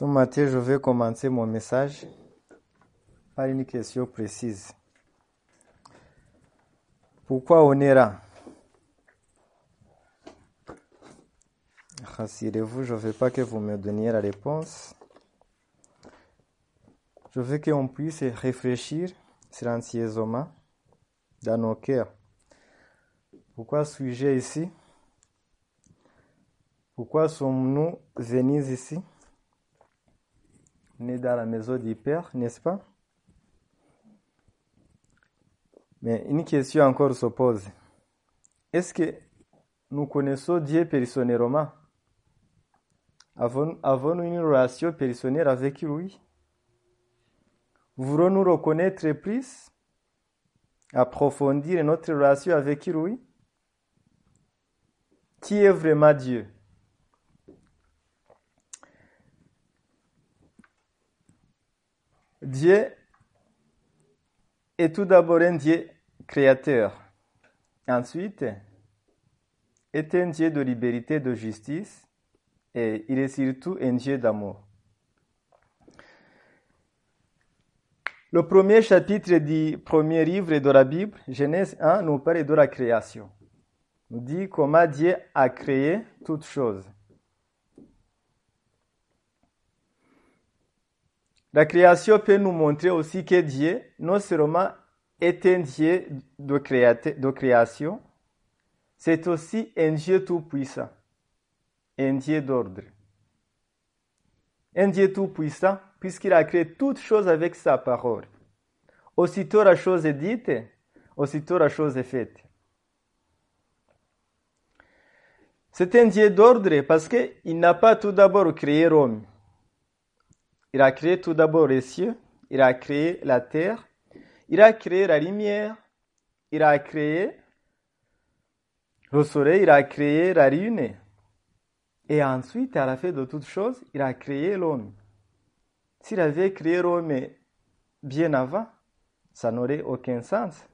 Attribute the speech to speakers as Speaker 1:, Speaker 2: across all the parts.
Speaker 1: Ce matin, je vais commencer mon message par une question précise. Pourquoi on est là Rassurez-vous, je ne veux pas que vous me donniez la réponse. Je veux qu'on puisse réfléchir silencieusement dans nos cœurs. Pourquoi suis-je ici? Pourquoi sommes-nous venus ici? Nés dans la maison du Père, n'est-ce pas? Mais une question encore se pose. Est-ce que nous connaissons Dieu personnellement? Avons-nous une relation personnelle avec lui? Voulons-nous reconnaître plus? Approfondir notre relation avec lui? Qui est vraiment Dieu? Dieu est tout d'abord un Dieu créateur. Ensuite, est un Dieu de liberté, de justice, et il est surtout un Dieu d'amour. Le premier chapitre du premier livre de la Bible, Genèse 1, nous parle de la création. Nous dit comment Dieu a créé toutes choses. La création peut nous montrer aussi que Dieu, non seulement est un Dieu de, création, c'est aussi un Dieu tout-puissant, un Dieu d'ordre. Un Dieu tout-puissant, puisqu'il a créé toutes choses avec sa parole. Aussitôt la chose est dite, aussitôt la chose est faite. C'est un Dieu d'ordre parce qu'il n'a pas tout d'abord créé Rome. Il a créé tout d'abord les cieux, il a créé la terre, il a créé la lumière, il a créé le soleil, il a créé la lune. Et ensuite, à la fin de toutes choses, il a créé l'homme. S'il avait créé l'homme bien avant, ça n'aurait aucun sens.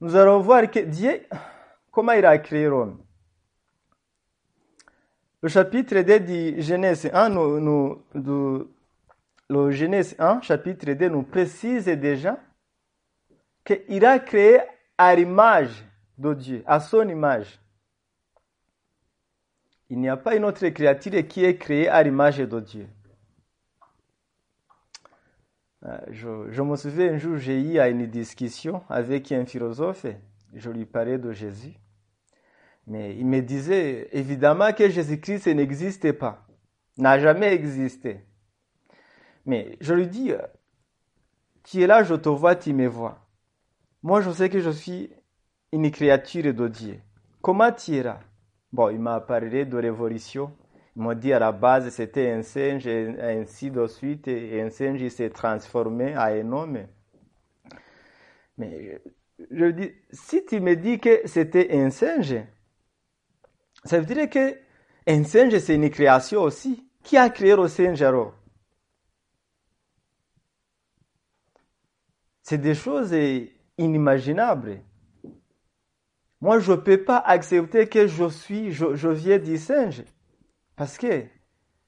Speaker 1: Nous allons voir que Dieu, comment il a créé l'homme. Le chapitre 2 du Genèse 1, nous, le Genèse 1, chapitre 2, nous précise déjà qu'il a créé à l'image de Dieu, à son image. Il n'y a pas une autre créature qui est créée à l'image de Dieu. Je, je, me souviens un jour, j'ai eu une discussion avec un philosophe, je lui parlais de Jésus. Mais il me disait évidemment que Jésus-Christ n'existait pas, n'a jamais existé. Mais je lui dis, tu es là, je te vois, tu me vois. Moi, je sais que je suis une créature de Dieu. Comment tu es là? Bon, il m'a parlé de révolution. Il m'a dit à la base, c'était un singe, et ainsi de suite, et un singe s'est transformé en un homme. Mais je lui dis, si tu me dis que c'était un singe, ça veut dire que un singe, c'est une création aussi. Qui a créé le singe alors? C'est des choses inimaginables. Moi, je ne peux pas accepter que je suis, je, viens du singe. Parce que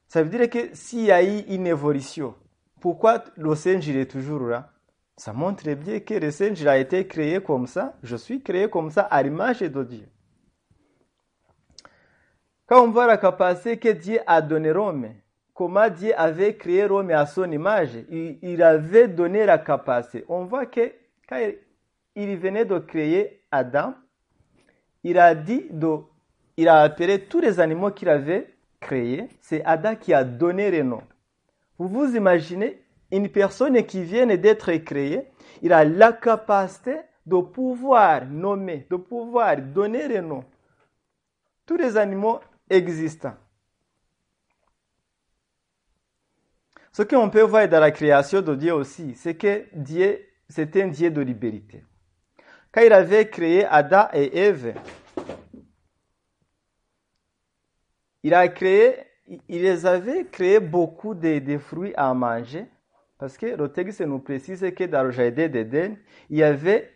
Speaker 1: ça veut dire que s'il y a eu une évolution, pourquoi le singe il est toujours là? Ça montre bien que le singe a été créé comme ça. Je suis créé comme ça à l'image de Dieu. Quand on voit la capacité que Dieu a donné Rome, comment Dieu avait créé Rome à son image, il, avait donné la capacité. On voit que quand il, venait de créer Adam, il a dit de, il a appelé tous les animaux qu'il avait créés. C'est Adam qui a donné les noms. Vous vous imaginez une personne qui vient d'être créée, il a la capacité de pouvoir nommer, de pouvoir donner les noms. Tous les animaux existants. Ce qu'on peut voir dans la création de Dieu aussi, c'est que Dieu, c'est un Dieu de liberté. Quand il avait créé Adam et Ève, il a créé, il les avait créé beaucoup de, fruits à manger, parce que le texte nous précise que dans le jardin d'Éden, il y avait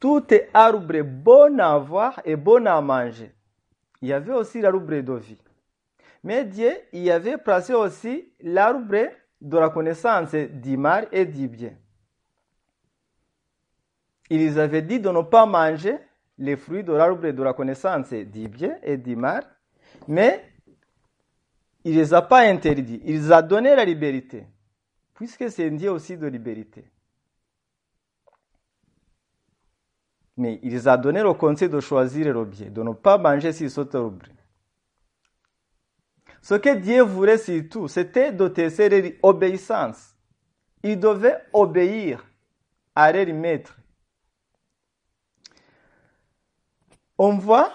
Speaker 1: tout arbre bon à voir et bon à manger. Il y avait aussi l'arbre de vie. Mais Dieu y avait placé aussi l'arbre de la connaissance du mal et du bien. Il les avait dit de ne pas manger les fruits de l'arbre de la connaissance du bien et du mal, mais il ne les a pas interdits. Il les a donné la liberté, puisque c'est un Dieu aussi de liberté. Mais il les a donné le conseil de choisir le bien, de ne pas manger sur cet arbre. Ce que Dieu voulait surtout, c'était de tester l'obéissance. Ils devaient obéir à leur maître. On voit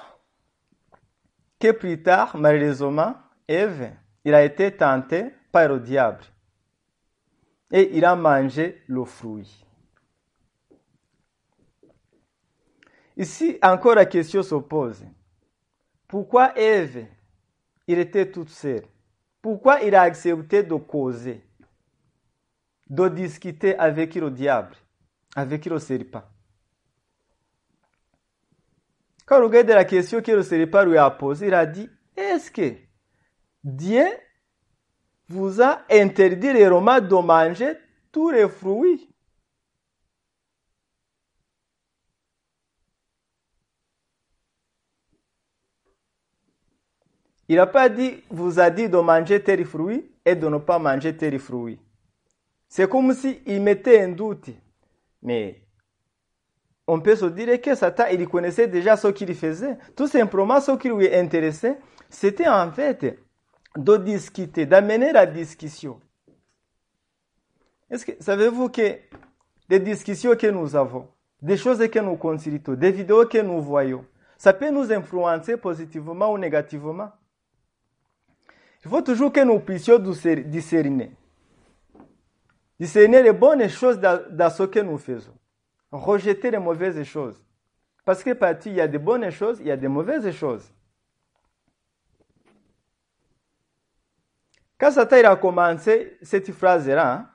Speaker 1: que plus tard, malheureusement, Ève, il a été tenté par le diable. Et il a mangé le fruit. Ici, encore la question se pose. Pourquoi Ève, il était toute seule? Pourquoi il a accepté de causer, de discuter avec le diable, avec le serpent? Quand on regarde la question que le serpent lui a posée, il a dit, est-ce que Dieu vous a interdit les Romains de manger tous les fruits Il n'a pas dit, vous a dit de manger tel fruit et de ne pas manger tel fruit. C'est comme s'il il mettait un doute. Mais on peut se dire que Satan, il connaissait déjà ce qu'il faisait. Tout simplement, ce qui lui intéressait, c'était en fait de discuter, d'amener la discussion. Est-ce que savez-vous que les discussions que nous avons, des choses que nous consultons, des vidéos que nous voyons, ça peut nous influencer positivement ou négativement? Il faut toujours que nous puissions discerner. Discerner les bonnes choses dans, ce que nous faisons. Rejeter les mauvaises choses. Parce que partout, il y a des bonnes choses, il y a des mauvaises choses. Quand Satan a commencé cette phrase-là,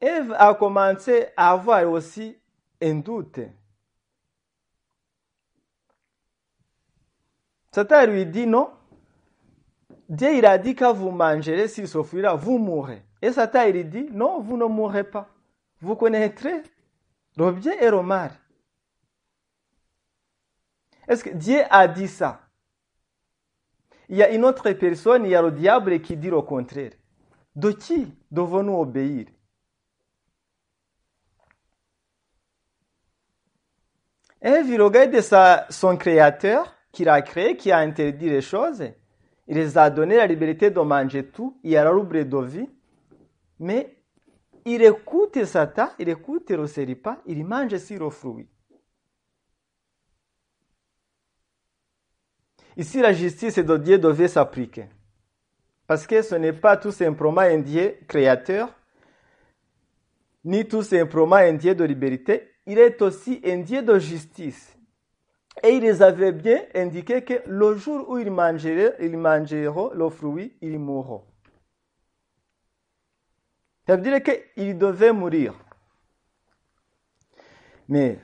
Speaker 1: Ève a commencé à avoir aussi un doute. Satan lui dit non. Dieu il a dit que vous mangerez ce fruit-là, vous mourrez. Et Satan il dit non, vous ne mourrez pas. Vous connaîtrez le et le. Est-ce que Dieu a dit ça? Il y a une autre personne, il y a le diable qui dit le contraire. De qui devons-nous obéir? Et il regarde son créateur qu'il a créé, qui a interdit les choses. Il les a donné la liberté de manger tout. Il a l'arbre de vie. Mais il écoute Satan, il écoute le serpent, il mange sur le fruit. Ici, la justice de Dieu devait s'appliquer. Parce que ce n'est pas tout simplement un Dieu créateur, ni tout simplement un Dieu de liberté, il est aussi un Dieu de justice. Et il les avait bien indiqué que le jour où ils mangeront, ils mangeront le fruit, ils mourront. Ça veut dire qu'ils devaient mourir. Mais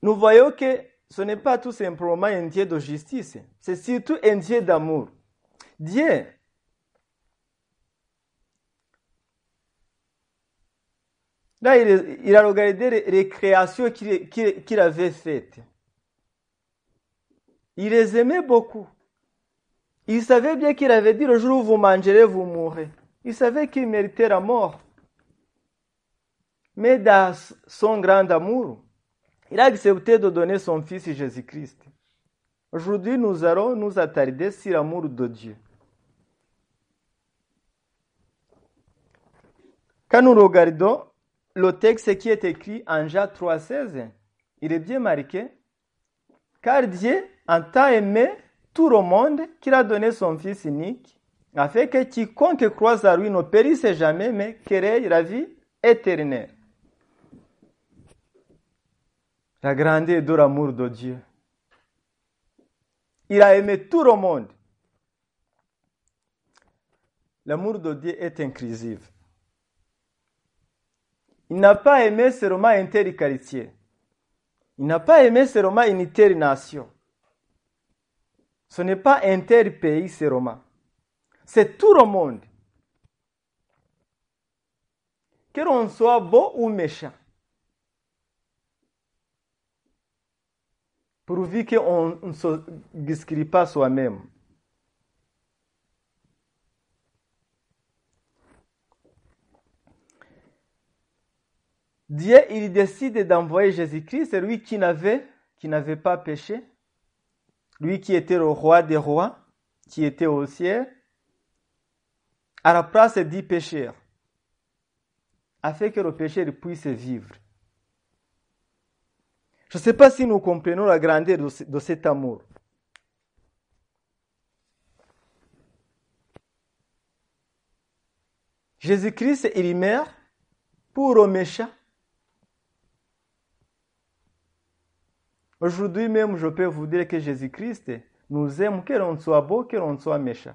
Speaker 1: nous voyons que ce n'est pas tout simplement un Dieu de justice, c'est surtout un Dieu d'amour. Dieu, là, il, a regardé les, créations qu'il avait faites. Il les aimait beaucoup. Il savait bien qu'il avait dit le jour où vous mangerez, vous mourrez. Il savait qu'il méritait la mort. Mais dans son grand amour, il a accepté de donner son Fils Jésus-Christ. Aujourd'hui, nous allons nous attarder sur l'amour de Dieu. Quand nous regardons le texte qui est écrit en Jean 3,16, il est bien marqué, car Dieu en tant aimé tout le monde qu'il a donné son Fils unique, afin que quiconque croise à lui ne périsse jamais, mais qu'il la vie éternelle. La grandeur de l'amour de Dieu. Il a aimé tout le monde. L'amour de Dieu est inclusif. Il n'a pas aimé seulement un tel quartier. Il n'a pas aimé seulement une telle. Ce n'est pas un tel pays seulement. C'est tout le monde. Que l'on soit beau ou méchant. Pourvu qu'on ne se discrit pas soi-même. Dieu, il décide d'envoyer Jésus-Christ, c'est lui qui n'avait, qui n'avait pas péché, lui qui était le roi des rois, qui était au ciel, à la place dix pécheurs, afin que le pécheur puisse vivre. Je ne sais pas si nous comprenons la grandeur de, ce- de cet amour. Jésus-Christ, il meurt pour le méchant. Aujourd'hui même, je peux vous dire que Jésus-Christ nous aime, que l'on soit beau, que l'on soit méchant.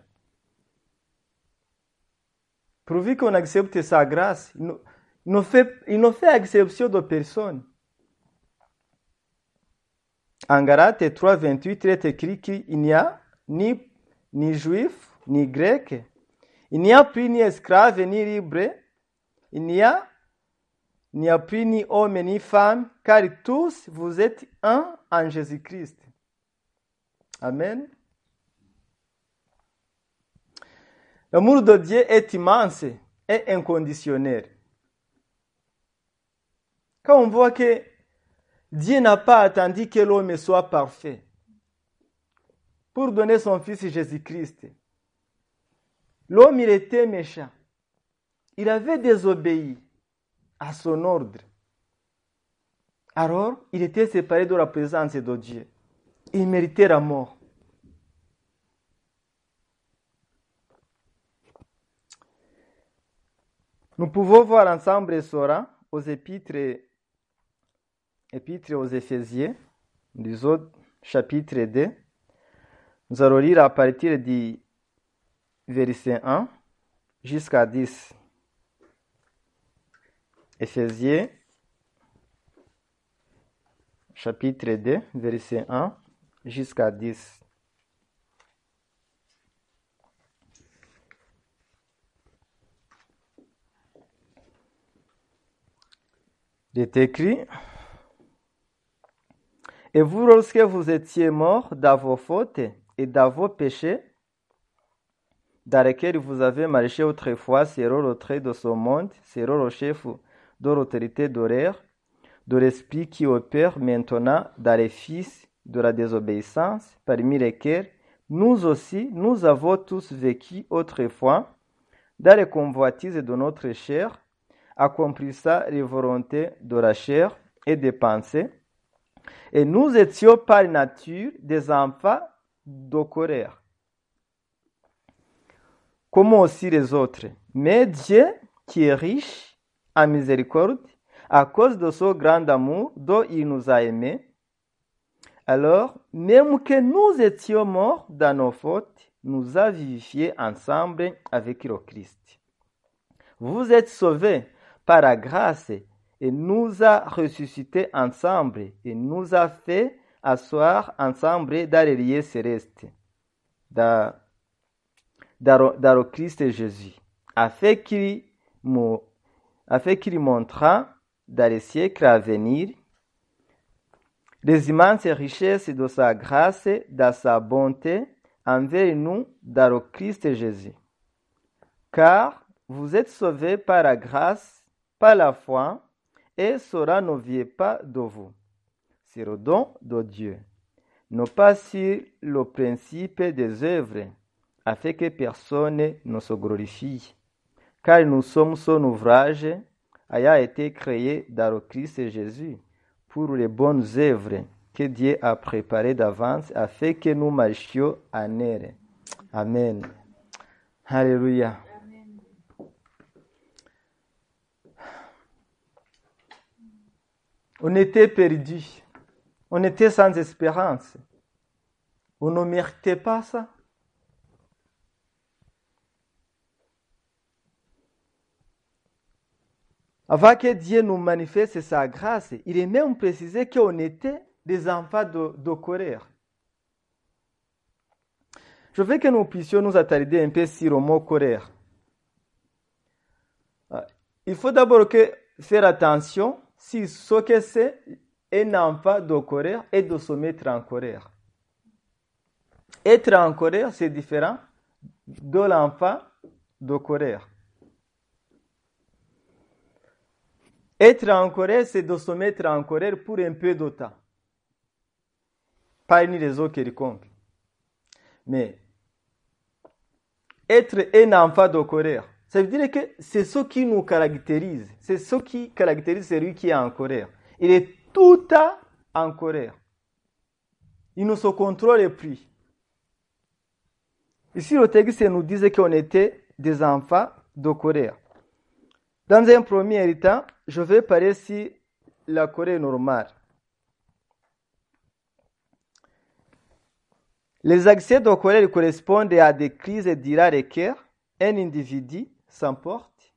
Speaker 1: Pourvu qu'on accepte sa grâce, il ne, fait, il ne fait exception de personne. En Galates 3, 28, il est écrit qu'il n'y a ni, ni juif, ni grec, il n'y a plus ni esclave, ni libre, il n'y a n'y a plus ni homme ni femme, car tous vous êtes un en Jésus-Christ. Amen. L'amour de Dieu est immense et inconditionnel. Quand on voit que Dieu n'a pas attendu que l'homme soit parfait pour donner son Fils Jésus-Christ, l'homme il était méchant. Il avait désobéi à son ordre. Alors, il était séparé de la présence de Dieu. Il méritait la mort. Nous pouvons voir ensemble cela aux épîtres, épîtres aux Éphésiens, du autres chapitre 2. Nous allons lire à partir du verset 1 jusqu'à 10. Éphésiens, chapitre 2, verset 1 jusqu'à 10. Il est écrit, Et vous, lorsque vous étiez morts dans vos fautes et dans vos péchés, dans lesquels vous avez marché autrefois selon le trait de ce monde, selon le chef de l'autorité d'horaire, de l'esprit qui opère maintenant dans les fils de la désobéissance, parmi lesquels nous aussi, nous avons tous vécu autrefois dans les convoitises de notre chair, accomplissant les volontés de la chair et des pensées, et nous étions par nature des enfants colère comme aussi les autres. Mais Dieu, qui est riche en miséricorde, à cause de son grand amour dont il nous a aimés, alors, même que nous étions morts dans nos fautes, nous a vivifiés ensemble avec le Christ. Vous êtes sauvés par la grâce et nous a ressuscités ensemble et nous a fait asseoir ensemble dans les lieux célestes. Dans le Christ Jésus, afin qu'il, mo- afin qu'il montra dans les siècles à venir les immenses richesses de sa grâce, dans sa bonté envers nous dans le Christ Jésus. Car vous êtes sauvés par la grâce, par la foi, et cela ne vient pas de vous. C'est le don de Dieu, non pas sur le principe des œuvres, afin que personne ne se glorifie. Car nous sommes son ouvrage, ayant été créé dans le Christ Jésus, pour les bonnes œuvres que Dieu a préparées d'avance, afin que nous marchions en elles. Amen. Alléluia. On était perdus. On était sans espérance. On ne méritait pas ça. Avant que Dieu nous manifeste sa grâce, il est même précisé qu'on était des enfants de, de. Je veux que nous puissions nous attarder un peu sur le mot colère. Euh, Il faut d'abord faire attention si ce que c'est un enfant de colère et de se mettre en colère. Être en colère, c'est différent de l'enfant de colère. Être en colère, c'est de se mettre en colère pour un peu de temps. Pas une raison quelconque. Mais être un enfant de colère, ça veut dire que c'est ce qui nous caractérise. C'est ce qui caractérise celui qui est en colère. Il est tout temps en colère. Il ne se contrôle plus. Ici, le texte nous disait qu'on était des enfants de colère. Dans un premier temps, je vais parler si la colère normale. Les accès de colère correspondent à des crises d'ira cœur. Un individu s'emporte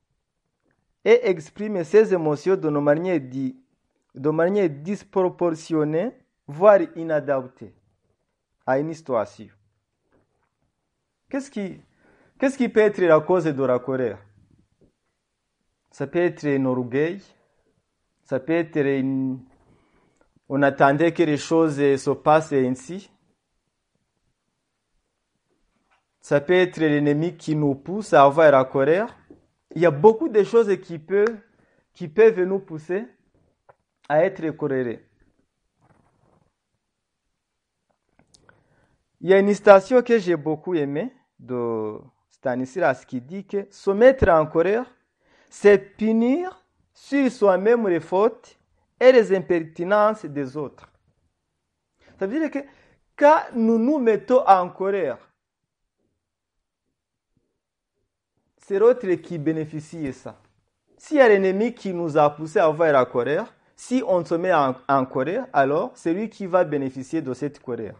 Speaker 1: et exprime ses émotions de manière, de manière disproportionnée, voire inadaptée à une situation. Qu'est-ce qui, qu'est-ce qui peut être la cause de la colère Ça peut être un orgueil, ça peut être une... on attendait que les choses se passent ainsi. Ça peut être l'ennemi qui nous pousse à avoir la colère. Il y a beaucoup de choses qui peuvent, qui peuvent nous pousser à être colérés. Il y a une citation que j'ai beaucoup aimée de Stanislas qui dit que se mettre en colère, c'est punir sur soi-même les fautes et les impertinences des autres. Ça veut dire que quand nous nous mettons en colère, c'est l'autre qui bénéficie de ça. S'il y a l'ennemi qui nous a poussé à avoir la colère, si on se met en, en colère, alors c'est lui qui va bénéficier de cette colère.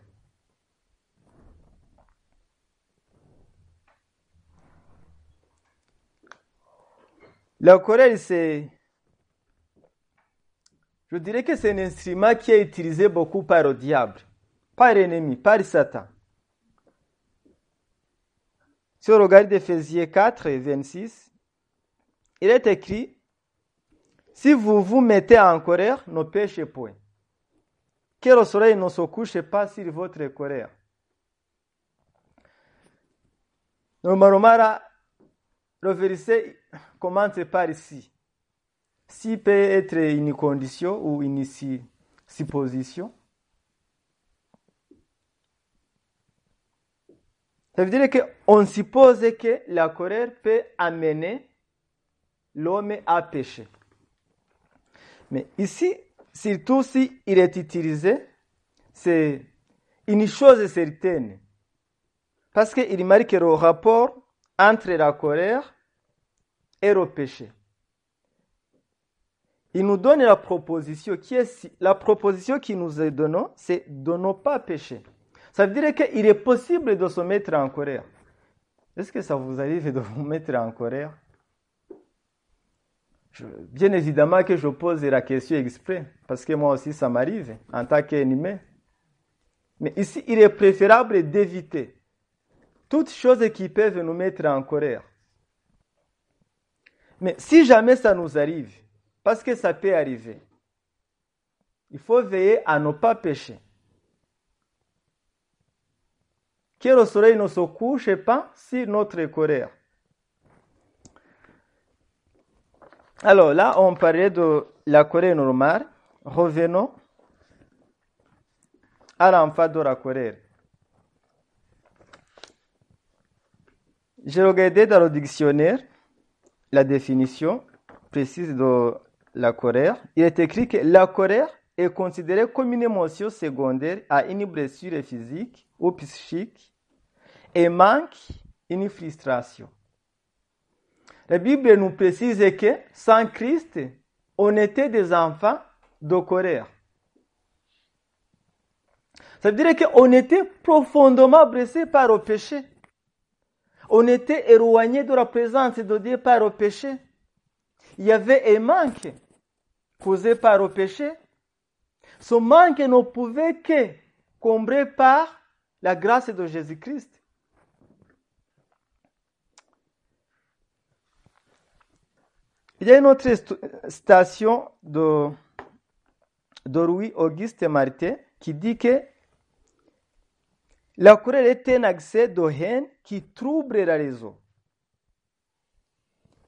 Speaker 1: La colère, c'est. Je dirais que c'est un instrument qui est utilisé beaucoup par le diable, par l'ennemi, par Satan. Si on regarde Ephésiens 4 et 26, il est écrit Si vous vous mettez en colère, ne péchez point. Que le soleil ne se couche pas sur votre colère. Normalement, le verset commence par ici. Si? Peut être une condition ou une supposition. Ça veut dire qu'on suppose que la colère peut amener l'homme à pécher. Mais ici, surtout si il est utilisé, c'est une chose certaine. Parce qu'il marque le rapport entre la colère et le péché. Il nous donne la proposition qui est la proposition qui nous est donnée, c'est de ne pas pécher. Ça veut dire qu'il est possible de se mettre en colère. Est-ce que ça vous arrive de vous mettre en colère? Bien évidemment que je pose la question exprès, parce que moi aussi ça m'arrive en tant qu'animé. Mais ici, il est préférable d'éviter toutes choses qui peuvent nous mettre en colère. Mais si jamais ça nous arrive, parce que ça peut arriver, il faut veiller à ne pas pécher. Que le soleil ne se couche pas sur notre colère. Alors là, on parlait de la colère normale. Revenons à l'enfant de la colère. J'ai regardé dans le dictionnaire la définition précise de la colère. Il est écrit que la colère est considérée comme une émotion secondaire à une blessure physique ou psychique et manque une frustration. La Bible nous précise que sans Christ, on était des enfants de colère. Ça veut dire qu'on était profondément blessés par le péché. On était éloigné de la présence de Dieu par le péché. il y avait un manque causé par le péché. Ce manque ne pouvait que combler par la grâce de Jésus-Christ. Il y a une autre station de, de Louis Auguste Martin qui dit que la colère est un accès de haine qui trouble la raison.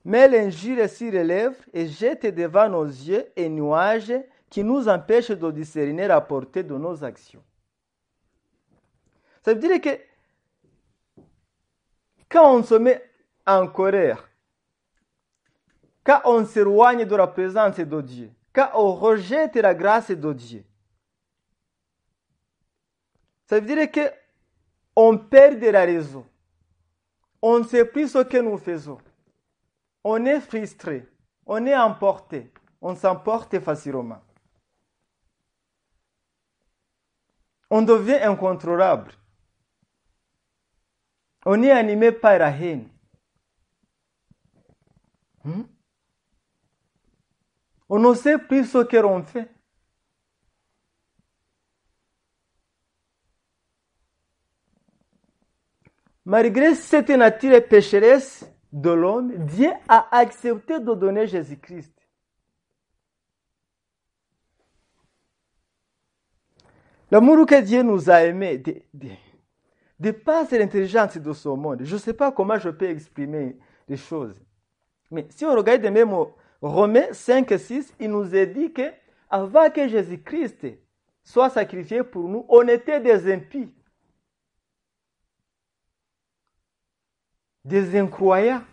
Speaker 1: Mais l'injure sur les lèvres et jette devant nos yeux un nuage qui nous empêche de discerner la portée de nos actions. Ça veut dire que quand on se met en colère, quand on s'éloigne de la présence de Dieu, quand on rejette la grâce de Dieu, ça veut dire que on perd de la raison. On ne sait plus ce que nous faisons. On est frustré, on est emporté, on s'emporte facilement. On devient incontrôlable. On est animé par la haine. Hmm? On ne sait plus ce que l'on fait. Malgré cette nature pécheresse de l'homme, Dieu a accepté de donner Jésus-Christ. L'amour que Dieu nous a aimé dépasse l'intelligence de ce monde. Je ne sais pas comment je peux exprimer les choses. Mais si on regarde même Romains 5 et 6, il nous est dit que avant que Jésus-Christ soit sacrifié pour nous, on était des impies. Des incroyants,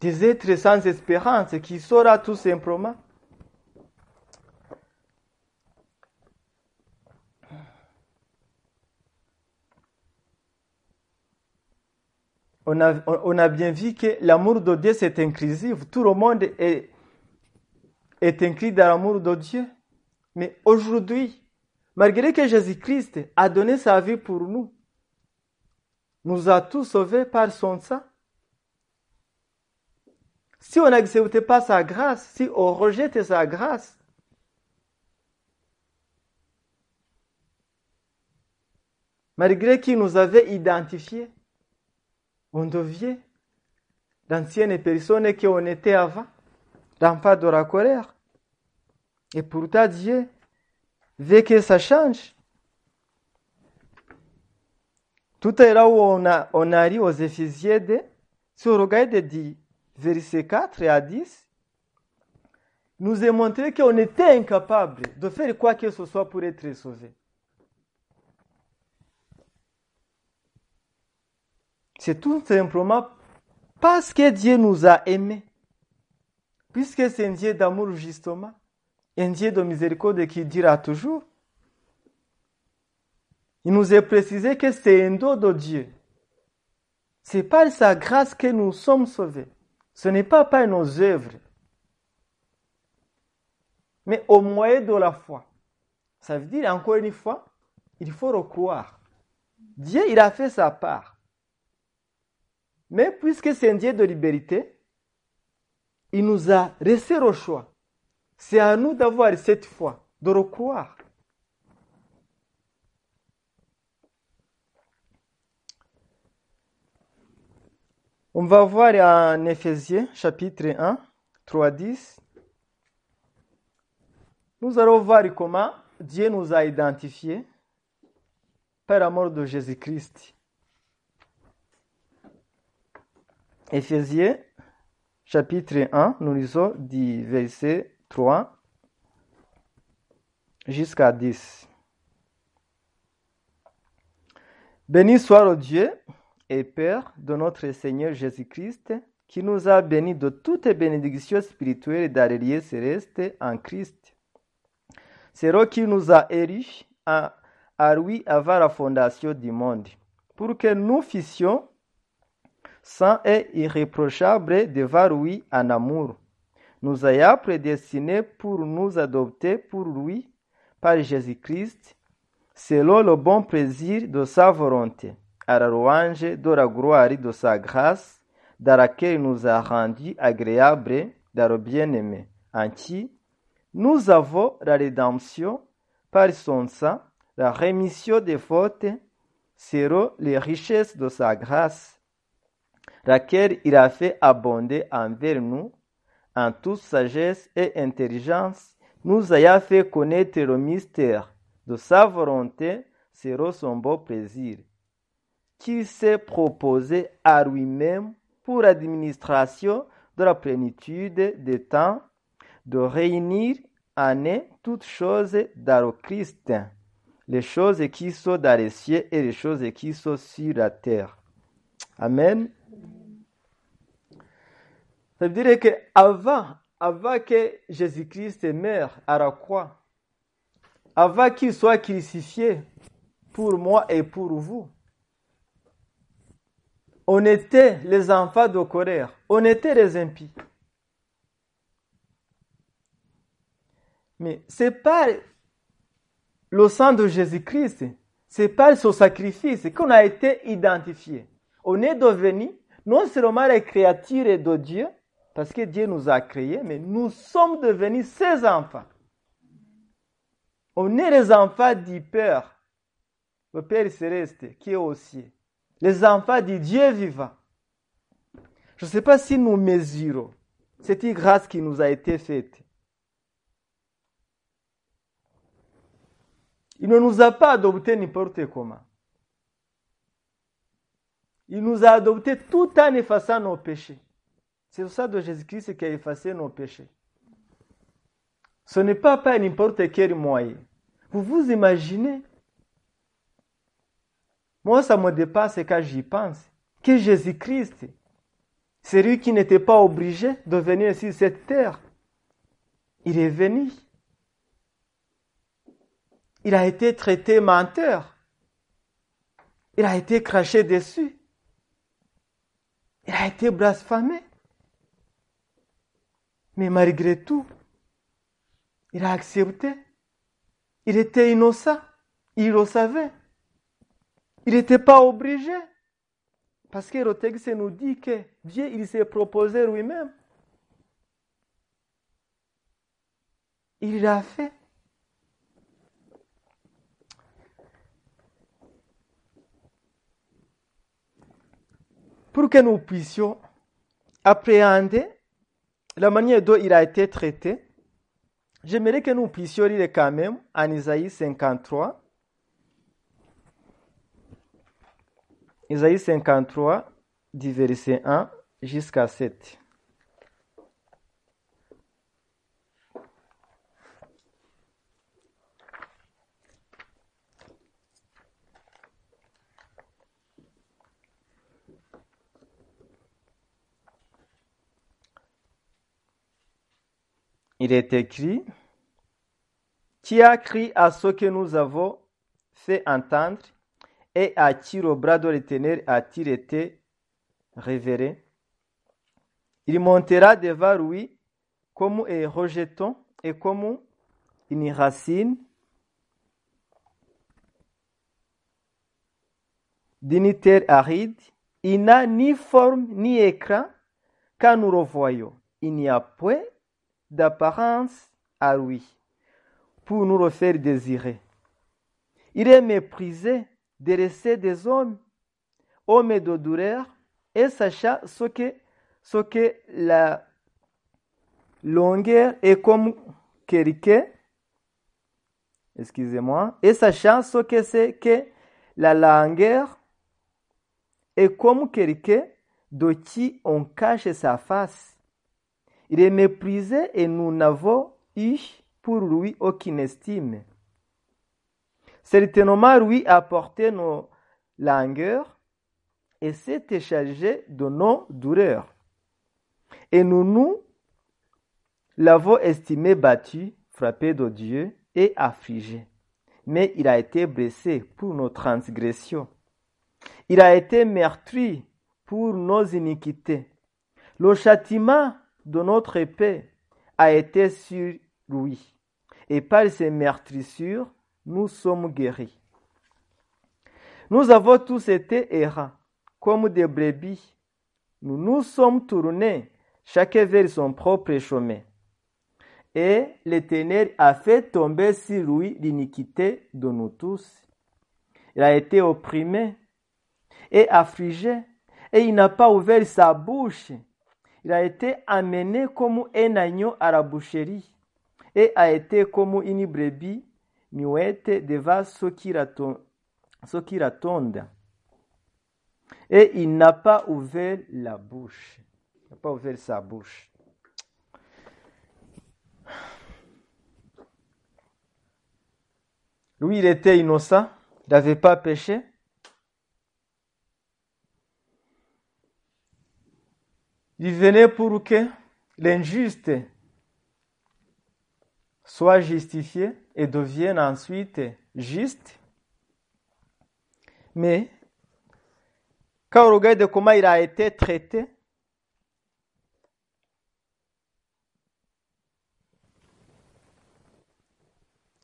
Speaker 1: des êtres sans espérance qui sera tout simplement. On a, on a, bien vu que l'amour de Dieu c'est inclusif. Tout le monde est, est inclus dans l'amour de Dieu. Mais aujourd'hui, Malgré que Jésus-Christ a donné sa vie pour nous, nous a tous sauvés par son sang. Si on n'accepte pas sa grâce, si on rejette sa grâce, malgré qu'il nous avait identifiés, on devient d'anciennes personnes qu'on était avant, l'enfant de la colère. Et pourtant Dieu veut que ça change. Tout là où on a, on arrive aux Éphésiens 2, si on regarde verset 4 à 10, nous est montré qu'on était incapable de faire quoi que ce soit pour être sauvé. C'est tout simplement parce que Dieu nous a aimés. Puisque c'est un Dieu d'amour justement un Dieu de miséricorde qui dira toujours. Il nous est précisé que c'est un don de Dieu. C'est par sa grâce que nous sommes sauvés. Ce n'est pas par nos œuvres, mais au moyen de la foi. Ça veut dire, encore une fois, il faut le croire. Dieu, il a fait sa part. Mais puisque c'est un Dieu de liberté, il nous a laissé au choix. C'est à nous d'avoir cette foi, de le croire. On va voir en Éphésiens chapitre 1, 3, 10. Nous allons voir comment Dieu nous a identifiés par la mort de Jésus-Christ. Éphésiens chapitre 1, nous lisons du verset 3 jusqu'à 10. Béni soit le Dieu et Père de notre Seigneur Jésus-Christ, qui nous a bénis de toutes bénédictions spirituelles les lieux célestes en Christ. C'est lui qui nous a érigés à, à lui avant la fondation du monde, pour que nous fissions saints et irréprochables devant lui en amour nous a prédestinés pour nous adopter pour lui par Jésus-Christ, selon le bon plaisir de sa volonté, à la louange de la gloire de sa grâce, dans laquelle il nous a rendus agréables dans le bien-aimé, en qui nous avons la rédemption par son sang, la rémission des fautes, selon les richesses de sa grâce, laquelle il a fait abonder envers nous en toute sagesse et intelligence, nous ayant fait connaître le mystère de sa volonté selon son beau plaisir, qu'il s'est proposé à lui-même pour l'administration de la plénitude des temps, de réunir en eux toutes choses dans le Christ, les choses qui sont dans les cieux et les choses qui sont sur la terre. Amen. Ça veut dire que avant, que Jésus-Christ meure à la croix, avant qu'il soit crucifié pour moi et pour vous, on était les enfants de colère, on était les impies. Mais c'est pas le sang de Jésus-Christ, c'est pas son sacrifice qu'on a été identifié. On est devenu non seulement les créatures de Dieu, parce que Dieu nous a créés, mais nous sommes devenus ses enfants. On est les enfants du Père, le Père céleste qui est au. Les enfants du Dieu vivant. Je ne sais pas si nous mesurons cette grâce qui nous a été faite. Il ne nous a pas adoptés n'importe comment. Il nous a adoptés tout en effaçant nos péchés. C'est le sang de Jésus-Christ qui a effacé nos péchés. Ce n'est pas par n'importe quel moyen. Vous vous imaginez? Moi, ça me dépasse quand j'y pense. Que Jésus-Christ, c'est lui qui n'était pas obligé de venir sur cette terre. Il est venu. Il a été traité menteur. Il a été craché dessus. Il a été blasphémé. Mais malgré tout, il a accepté. Il était innocent. Il le savait. Il n'était pas obligé. Parce que le texte nous dit que Dieu, il s'est proposé lui-même. Il l'a fait. Pour que nous puissions appréhender la manière dont il a été traité, j'aimerais que nous puissions lire quand même en Isaïe 53. Isaïe 53, du verset 1 jusqu'à 7. Il est écrit, qui a crié à ce que nous avons fait entendre et à qui le bras de l'éternel a-t-il été révéré? Il montera devant lui comme un rejeton et comme une racine d'une terre aride. Il n'a ni forme ni écran quand nous le voyons. Il n'y a point d'apparence à lui, pour nous le faire désirer. Il est méprisé, délaissé des hommes, homme de douleur, et sachant ce que, ce que la longueur est comme quelqu'un, excusez-moi, et sachant ce que c'est que la longueur est comme quelqu'un de qui on cache sa face. Il est méprisé et nous n'avons eu pour lui aucune estime. Certainement, lui a porté nos langueurs et s'est chargé de nos douleurs. Et nous nous l'avons estimé battu, frappé de Dieu et affligé. Mais il a été blessé pour nos transgressions. Il a été meurtri pour nos iniquités. Le châtiment de notre épée a été sur lui, et par ses meurtrissures, nous sommes guéris. Nous avons tous été errants, comme des brebis. nous nous sommes tournés chacun vers son propre chemin. Et l'Éternel a fait tomber sur lui l'iniquité de nous tous. Il a été opprimé et affligé, et il n'a pas ouvert sa bouche. Il a été amené comme un agneau à la boucherie, et a été comme une brebis muette devant ceux qui l'attendent. Et il n'a pas ouvert la bouche. Il n'a pas ouvert sa bouche. Lui, il était innocent, il n'avait pas péché. Il venait pour que l'injuste soit justifié et devienne ensuite juste. Mais quand on regarde comment il a été traité,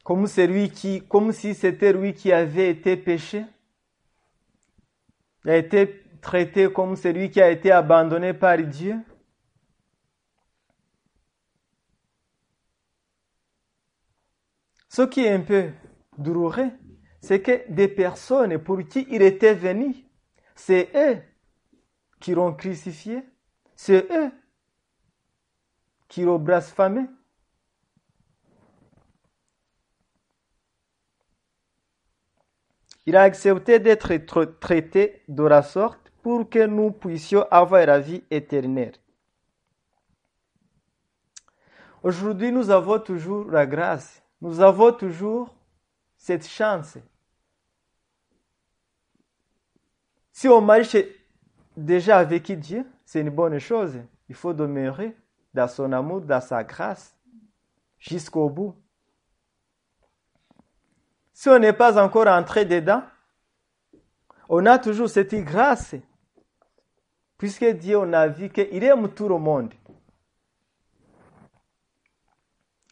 Speaker 1: comme, si c'était lui qui avait été péché, a été traité comme celui qui a été abandonné par Dieu. Ce qui est un peu douloureux, c'est que des personnes pour qui il était venu, c'est eux qui l'ont crucifié, c'est eux qui l'ont blasphémé. Il a accepté d'être traité de la sorte pour que nous puissions avoir la vie éternelle. Aujourd'hui, nous avons toujours la grâce, nous avons toujours cette chance. Si on marche déjà avec Dieu, c'est une bonne chose. Il faut demeurer dans son amour, dans sa grâce, jusqu'au bout. Si on n'est pas encore entré dedans, on a toujours cette grâce puisque Dieu on a vu qu'il aime tout le monde.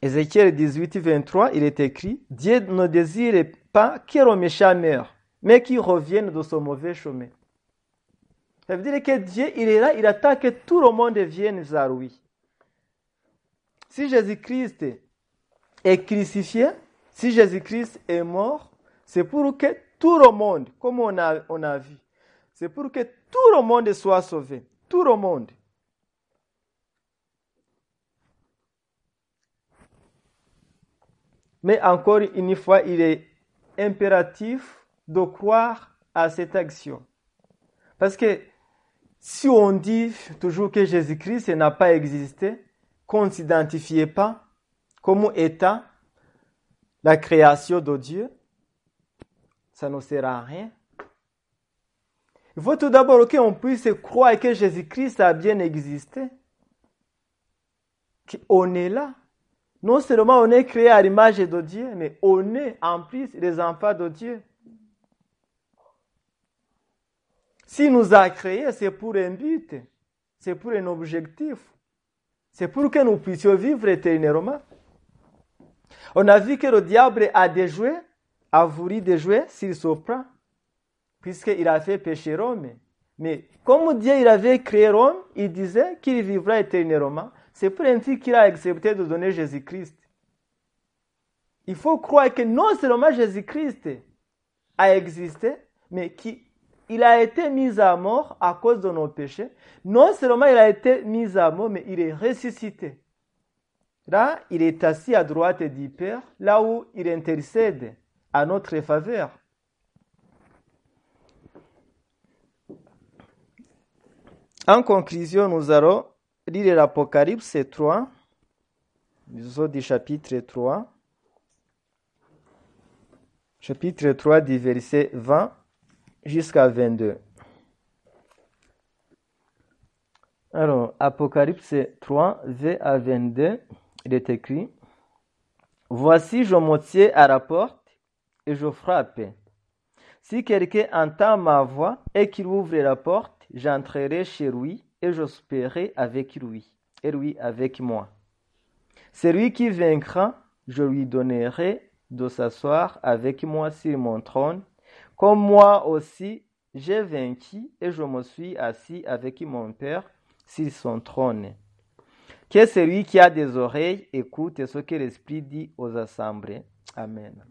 Speaker 1: Ézéchiel 18, 23, il est écrit, Dieu ne désire pas que le méchant meure, mais qu'il revienne de son mauvais chemin. Ça veut dire que Dieu, il est là, il attend que tout le monde vienne vers lui. Si Jésus-Christ est crucifié, si Jésus-Christ est mort, c'est pour que tout le monde, comme on a, on a vu, c'est pour que tout le monde soit sauvé. Tout le monde. Mais encore une fois, il est impératif de croire à cette action. Parce que si on dit toujours que Jésus-Christ n'a pas existé, qu'on ne s'identifie pas comme étant la création de Dieu, ça ne sert à rien. Il faut tout d'abord qu'on puisse croire que Jésus-Christ a bien existé. Qu'on est là. Non seulement on est créé à l'image de Dieu, mais on est en plus les enfants de Dieu. S'il nous a créés, c'est pour un but, c'est pour un objectif, c'est pour que nous puissions vivre éternellement. On a vu que le diable a déjoué, a voulu déjouer s'il se prend puisqu'il a fait pécher Rome. Mais comme Dieu il avait créé Rome, il disait qu'il vivra éternellement. C'est pour ainsi qu'il a accepté de donner Jésus-Christ. Il faut croire que non seulement Jésus-Christ a existé, mais qu'il a été mis à mort à cause de nos péchés. Non seulement il a été mis à mort, mais il est ressuscité. Là, il est assis à droite du Père, là où il intercède à notre faveur. En conclusion, nous allons lire l'Apocalypse 3, du chapitre 3, chapitre 3 du verset 20 jusqu'à 22. Alors, Apocalypse 3, V à 22, il est écrit, Voici, je me à la porte et je frappe. Si quelqu'un entend ma voix et qu'il ouvre la porte, j'entrerai chez lui et je souperai avec lui, et lui avec moi. Celui qui vaincra, je lui donnerai de s'asseoir avec moi sur mon trône, comme moi aussi j'ai vaincu et je me suis assis avec mon Père sur son trône. Que celui qui a des oreilles écoute ce que l'Esprit dit aux assemblées.
Speaker 2: Amen.